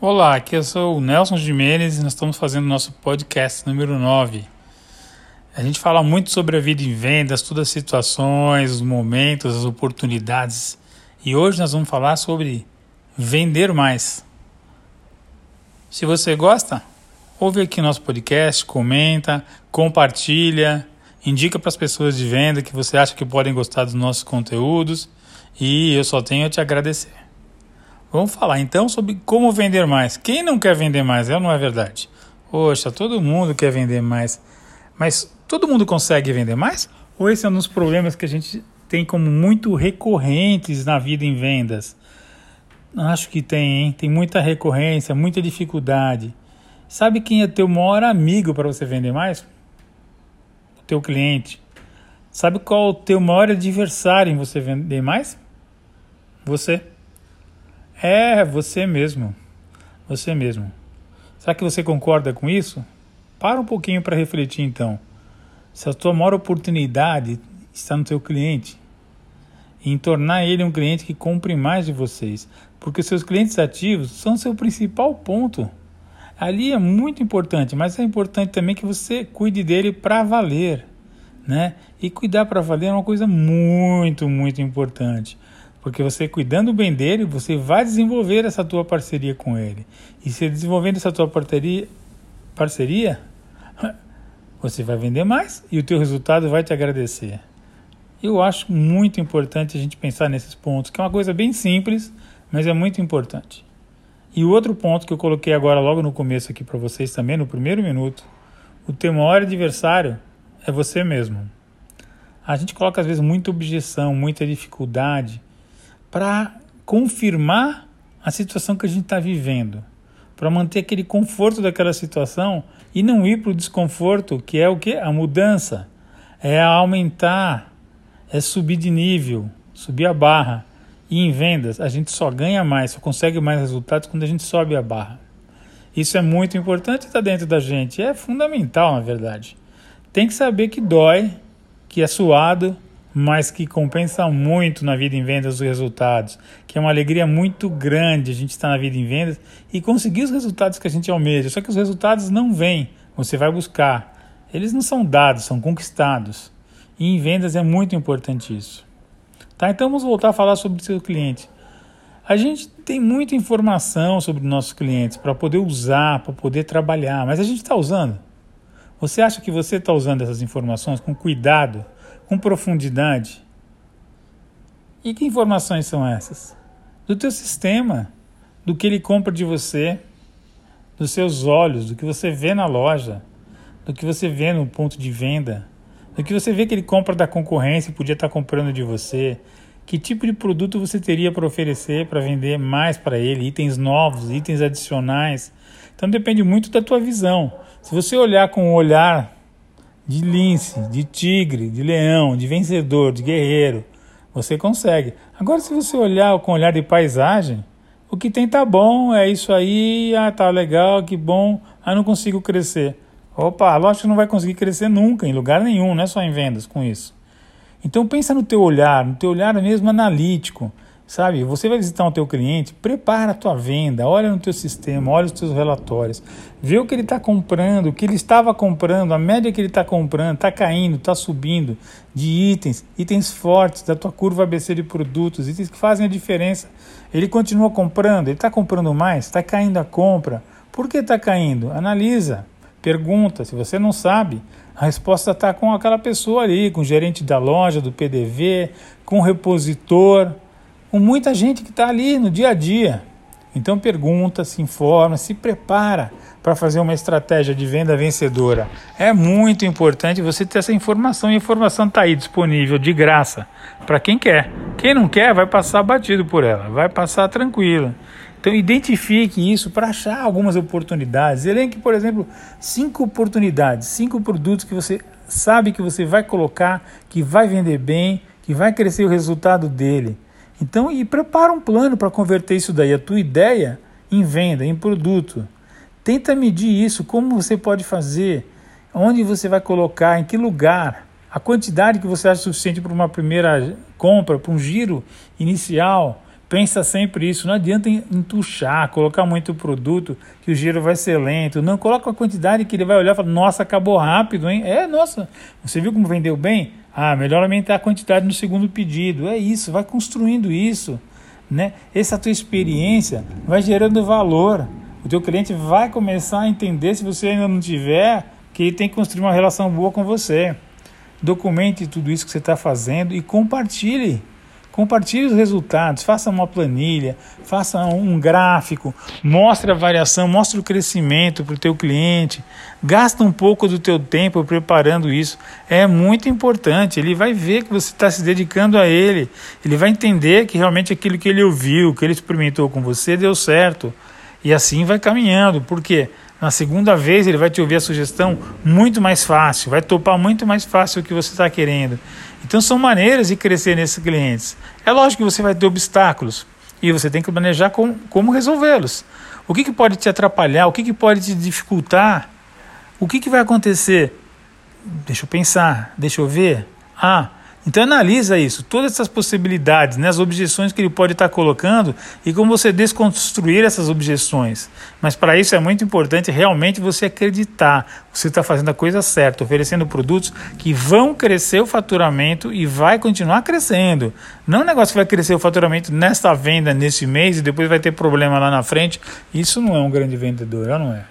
Olá, aqui eu sou o Nelson Jimenez e nós estamos fazendo nosso podcast número 9. A gente fala muito sobre a vida em vendas, todas as situações, os momentos, as oportunidades. E hoje nós vamos falar sobre vender mais. Se você gosta, ouve aqui nosso podcast, comenta, compartilha, indica para as pessoas de venda que você acha que podem gostar dos nossos conteúdos e eu só tenho a te agradecer. Vamos falar então sobre como vender mais. Quem não quer vender mais? É não é verdade? Poxa, todo mundo quer vender mais. Mas todo mundo consegue vender mais? Ou esse é um dos problemas que a gente tem como muito recorrentes na vida em vendas? Acho que tem, hein? Tem muita recorrência, muita dificuldade. Sabe quem é teu maior amigo para você vender mais? O teu cliente. Sabe qual é o teu maior adversário em você vender mais? Você. É você mesmo. Você mesmo. Será que você concorda com isso? Para um pouquinho para refletir então. Se a tua maior oportunidade está no teu cliente, em tornar ele um cliente que compre mais de vocês, porque seus clientes ativos são seu principal ponto. Ali é muito importante, mas é importante também que você cuide dele para valer, né? E cuidar para valer é uma coisa muito, muito importante. Porque você cuidando bem dele, você vai desenvolver essa tua parceria com ele. E se desenvolvendo essa tua parceria, parceria, você vai vender mais e o teu resultado vai te agradecer. Eu acho muito importante a gente pensar nesses pontos, que é uma coisa bem simples, mas é muito importante. E o outro ponto que eu coloquei agora logo no começo aqui para vocês também, no primeiro minuto, o teu maior adversário é você mesmo. A gente coloca às vezes muita objeção, muita dificuldade, para confirmar a situação que a gente está vivendo, para manter aquele conforto daquela situação e não ir para o desconforto, que é o que? A mudança, é aumentar, é subir de nível, subir a barra. E em vendas, a gente só ganha mais, só consegue mais resultados quando a gente sobe a barra. Isso é muito importante estar dentro da gente, é fundamental, na verdade. Tem que saber que dói, que é suado, mas que compensa muito na vida em vendas os resultados, que é uma alegria muito grande a gente estar na vida em vendas e conseguir os resultados que a gente almeja. Só que os resultados não vêm, você vai buscar. Eles não são dados, são conquistados. E em vendas é muito importante isso. Tá? Então vamos voltar a falar sobre o seu cliente. A gente tem muita informação sobre nossos clientes para poder usar, para poder trabalhar, mas a gente está usando. Você acha que você está usando essas informações com cuidado? Com profundidade. E que informações são essas? Do teu sistema, do que ele compra de você, dos seus olhos, do que você vê na loja, do que você vê no ponto de venda, do que você vê que ele compra da concorrência e podia estar comprando de você. Que tipo de produto você teria para oferecer para vender mais para ele, itens novos, itens adicionais. Então depende muito da tua visão. Se você olhar com o olhar de lince, de tigre, de leão, de vencedor, de guerreiro. Você consegue. Agora, se você olhar com olhar de paisagem, o que tem tá bom, é isso aí, ah, tá legal, que bom, ah, não consigo crescer. Opa, lógico que não vai conseguir crescer nunca, em lugar nenhum, não é só em vendas com isso. Então pensa no teu olhar, no teu olhar mesmo analítico. Sabe, você vai visitar o teu cliente, prepara a tua venda, olha no teu sistema, olha os teus relatórios, vê o que ele está comprando, o que ele estava comprando, a média que ele está comprando, está caindo, está subindo de itens, itens fortes da tua curva ABC de produtos, itens que fazem a diferença. Ele continua comprando, ele está comprando mais, está caindo a compra. Por que está caindo? Analisa, pergunta. Se você não sabe, a resposta está com aquela pessoa ali, com o gerente da loja, do PDV, com o repositor com muita gente que está ali no dia a dia. Então pergunta, se informa, se prepara para fazer uma estratégia de venda vencedora. É muito importante você ter essa informação. E a informação está aí disponível de graça para quem quer. Quem não quer vai passar batido por ela, vai passar tranquilo. Então identifique isso para achar algumas oportunidades. Elenque, por exemplo, cinco oportunidades, cinco produtos que você sabe que você vai colocar, que vai vender bem, que vai crescer o resultado dele. Então, e prepara um plano para converter isso daí, a tua ideia, em venda, em produto. Tenta medir isso, como você pode fazer, onde você vai colocar, em que lugar, a quantidade que você acha suficiente para uma primeira compra, para um giro inicial, Pensa sempre isso. Não adianta entuchar, colocar muito produto que o giro vai ser lento. Não, coloca a quantidade que ele vai olhar e falar, nossa, acabou rápido, hein? É, nossa, você viu como vendeu bem? Ah, melhor aumentar a quantidade no segundo pedido. É isso, vai construindo isso. Né? Essa tua experiência vai gerando valor. O teu cliente vai começar a entender, se você ainda não tiver, que ele tem que construir uma relação boa com você. Documente tudo isso que você está fazendo e compartilhe. Compartilhe os resultados, faça uma planilha, faça um gráfico, mostre a variação, mostre o crescimento para o teu cliente. Gasta um pouco do teu tempo preparando isso. É muito importante. Ele vai ver que você está se dedicando a ele. Ele vai entender que realmente aquilo que ele ouviu, que ele experimentou com você, deu certo. E assim vai caminhando. Por quê? Na segunda vez ele vai te ouvir a sugestão muito mais fácil, vai topar muito mais fácil o que você está querendo. Então são maneiras de crescer nesses clientes. É lógico que você vai ter obstáculos e você tem que planejar com, como resolvê-los. O que, que pode te atrapalhar? O que, que pode te dificultar? O que, que vai acontecer? Deixa eu pensar, deixa eu ver. Ah, então analisa isso, todas essas possibilidades, né, as objeções que ele pode estar colocando e como você desconstruir essas objeções. Mas para isso é muito importante realmente você acreditar, você está fazendo a coisa certa, oferecendo produtos que vão crescer o faturamento e vai continuar crescendo. Não é um negócio que vai crescer o faturamento nesta venda nesse mês e depois vai ter problema lá na frente. Isso não é um grande vendedor, não é?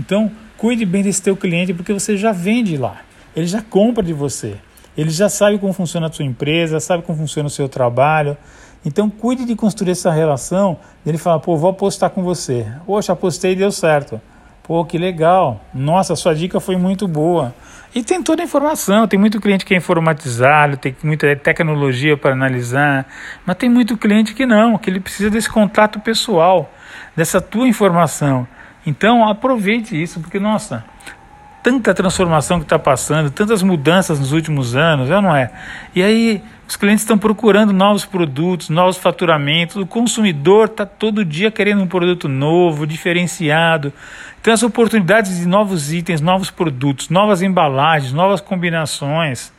Então cuide bem desse teu cliente porque você já vende lá, ele já compra de você. Ele já sabe como funciona a sua empresa, sabe como funciona o seu trabalho. Então cuide de construir essa relação. Ele fala, pô, vou apostar com você. Poxa, apostei e deu certo. Pô, que legal. Nossa, sua dica foi muito boa. E tem toda a informação. Tem muito cliente que é informatizado, tem muita tecnologia para analisar. Mas tem muito cliente que não, que ele precisa desse contato pessoal, dessa tua informação. Então aproveite isso, porque, nossa, tanta transformação que está passando, tantas mudanças nos últimos anos, é não é? E aí os clientes estão procurando novos produtos, novos faturamentos, o consumidor está todo dia querendo um produto novo, diferenciado. Então as oportunidades de novos itens, novos produtos, novas embalagens, novas combinações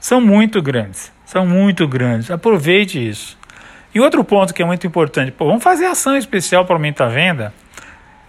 são muito grandes, são muito grandes. Aproveite isso. E outro ponto que é muito importante, pô, vamos fazer ação especial para aumentar a venda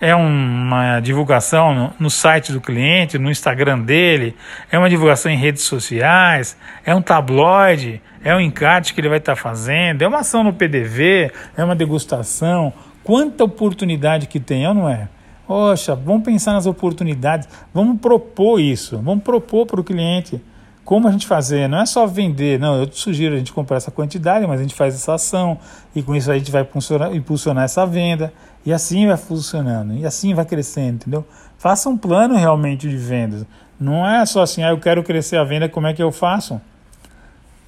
é uma divulgação no, no, site do cliente, no Instagram dele, é uma divulgação em redes sociais, é um tabloide, é um encarte que ele vai estar tá fazendo, é uma ação no PDV, é uma degustação. Quanta oportunidade que tem, ou não é? Poxa, vamos pensar nas oportunidades, vamos propor isso, vamos propor para o cliente como a gente fazer. Não é só vender, não, eu te sugiro a gente comprar essa quantidade, mas a gente faz essa ação e com isso a gente vai impulsionar, impulsionar essa venda. E assim vai funcionando, e assim vai crescendo, entendeu? Faça um plano realmente de vendas. Não é só assim, ah, eu quero crescer a venda, como é que eu faço?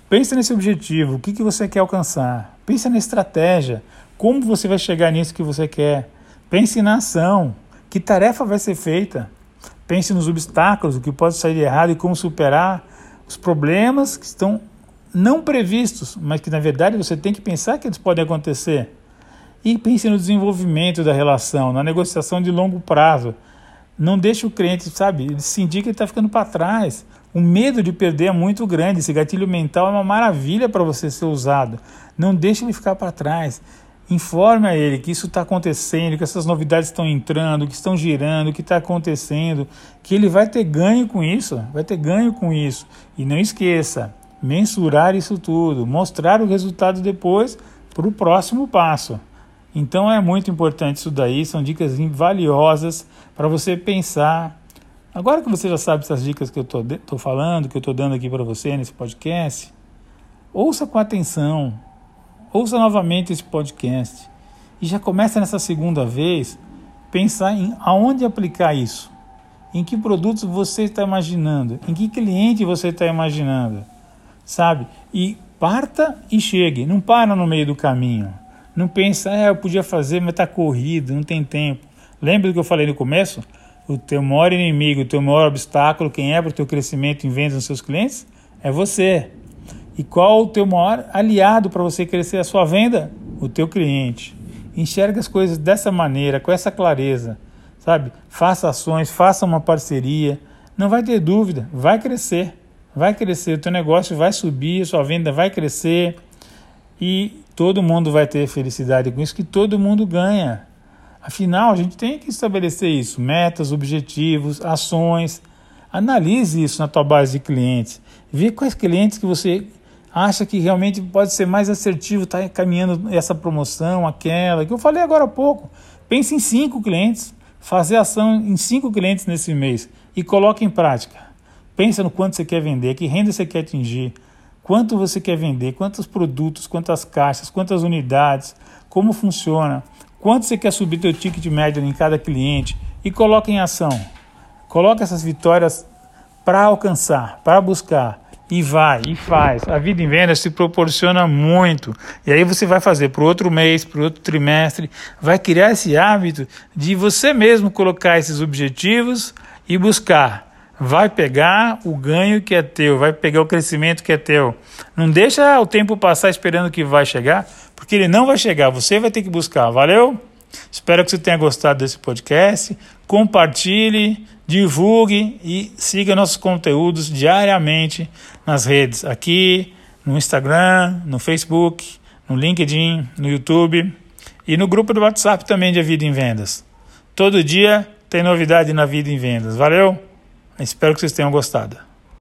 Pense nesse objetivo, o que, que você quer alcançar. Pense na estratégia, como você vai chegar nisso que você quer. Pense na ação, que tarefa vai ser feita. Pense nos obstáculos, o que pode sair de errado e como superar os problemas que estão não previstos, mas que na verdade você tem que pensar que eles podem acontecer. E pense no desenvolvimento da relação, na negociação de longo prazo. Não deixe o cliente, sabe, sentir que ele está ficando para trás. O medo de perder é muito grande. Esse gatilho mental é uma maravilha para você ser usado. Não deixe ele ficar para trás. Informe a ele que isso está acontecendo, que essas novidades estão entrando, que estão girando, que está acontecendo, que ele vai ter ganho com isso, vai ter ganho com isso. E não esqueça, mensurar isso tudo, mostrar o resultado depois para o próximo passo. Então é muito importante isso daí, são dicas valiosas para você pensar. Agora que você já sabe essas dicas que eu estou falando, que eu estou dando aqui para você nesse podcast, ouça com atenção, ouça novamente esse podcast e já começa nessa segunda vez pensar em aonde aplicar isso, em que produtos você está imaginando, em que cliente você está imaginando, sabe? E parta e chegue, não para no meio do caminho. Não pensa, ah, eu podia fazer, mas está corrido, não tem tempo. Lembra do que eu falei no começo? O teu maior inimigo, o teu maior obstáculo, quem é para o teu crescimento em vendas nos seus clientes? É você. E qual o teu maior aliado para você crescer a sua venda? O teu cliente. Enxerga as coisas dessa maneira, com essa clareza, sabe? Faça ações, faça uma parceria. Não vai ter dúvida, vai crescer. Vai crescer, o teu negócio vai subir, a sua venda vai crescer e todo mundo vai ter felicidade com isso, que todo mundo ganha. Afinal, a gente tem que estabelecer isso: metas, objetivos, ações. Analise isso na tua base de clientes. Vê quais clientes que você acha que realmente pode ser mais assertivo, está caminhando essa promoção, aquela, que eu falei agora há pouco. Pense em cinco clientes, fazer ação em cinco clientes nesse mês e coloque em prática. Pensa no quanto você quer vender, que renda você quer atingir, quanto você quer vender, quantos produtos, quantas caixas, quantas unidades, como funciona, quanto você quer subir teu ticket médio em cada cliente e coloque em ação. Coloque essas vitórias para alcançar, para buscar e vai e faz. A vida em vendas se proporciona muito. E aí você vai fazer para o outro mês, para o outro trimestre, vai criar esse hábito de você mesmo colocar esses objetivos e buscar. Vai pegar o ganho que é teu, vai pegar o crescimento que é teu. Não deixa o tempo passar esperando que vai chegar, porque ele não vai chegar, você vai ter que buscar. Valeu? Espero que você tenha gostado desse podcast. Compartilhe, divulgue e siga nossos conteúdos diariamente nas redes, aqui no Instagram, no Facebook, no LinkedIn, no YouTube e no grupo do WhatsApp também de Vida em Vendas. Todo dia tem novidade na Vida em Vendas. Valeu? Espero que vocês tenham gostado.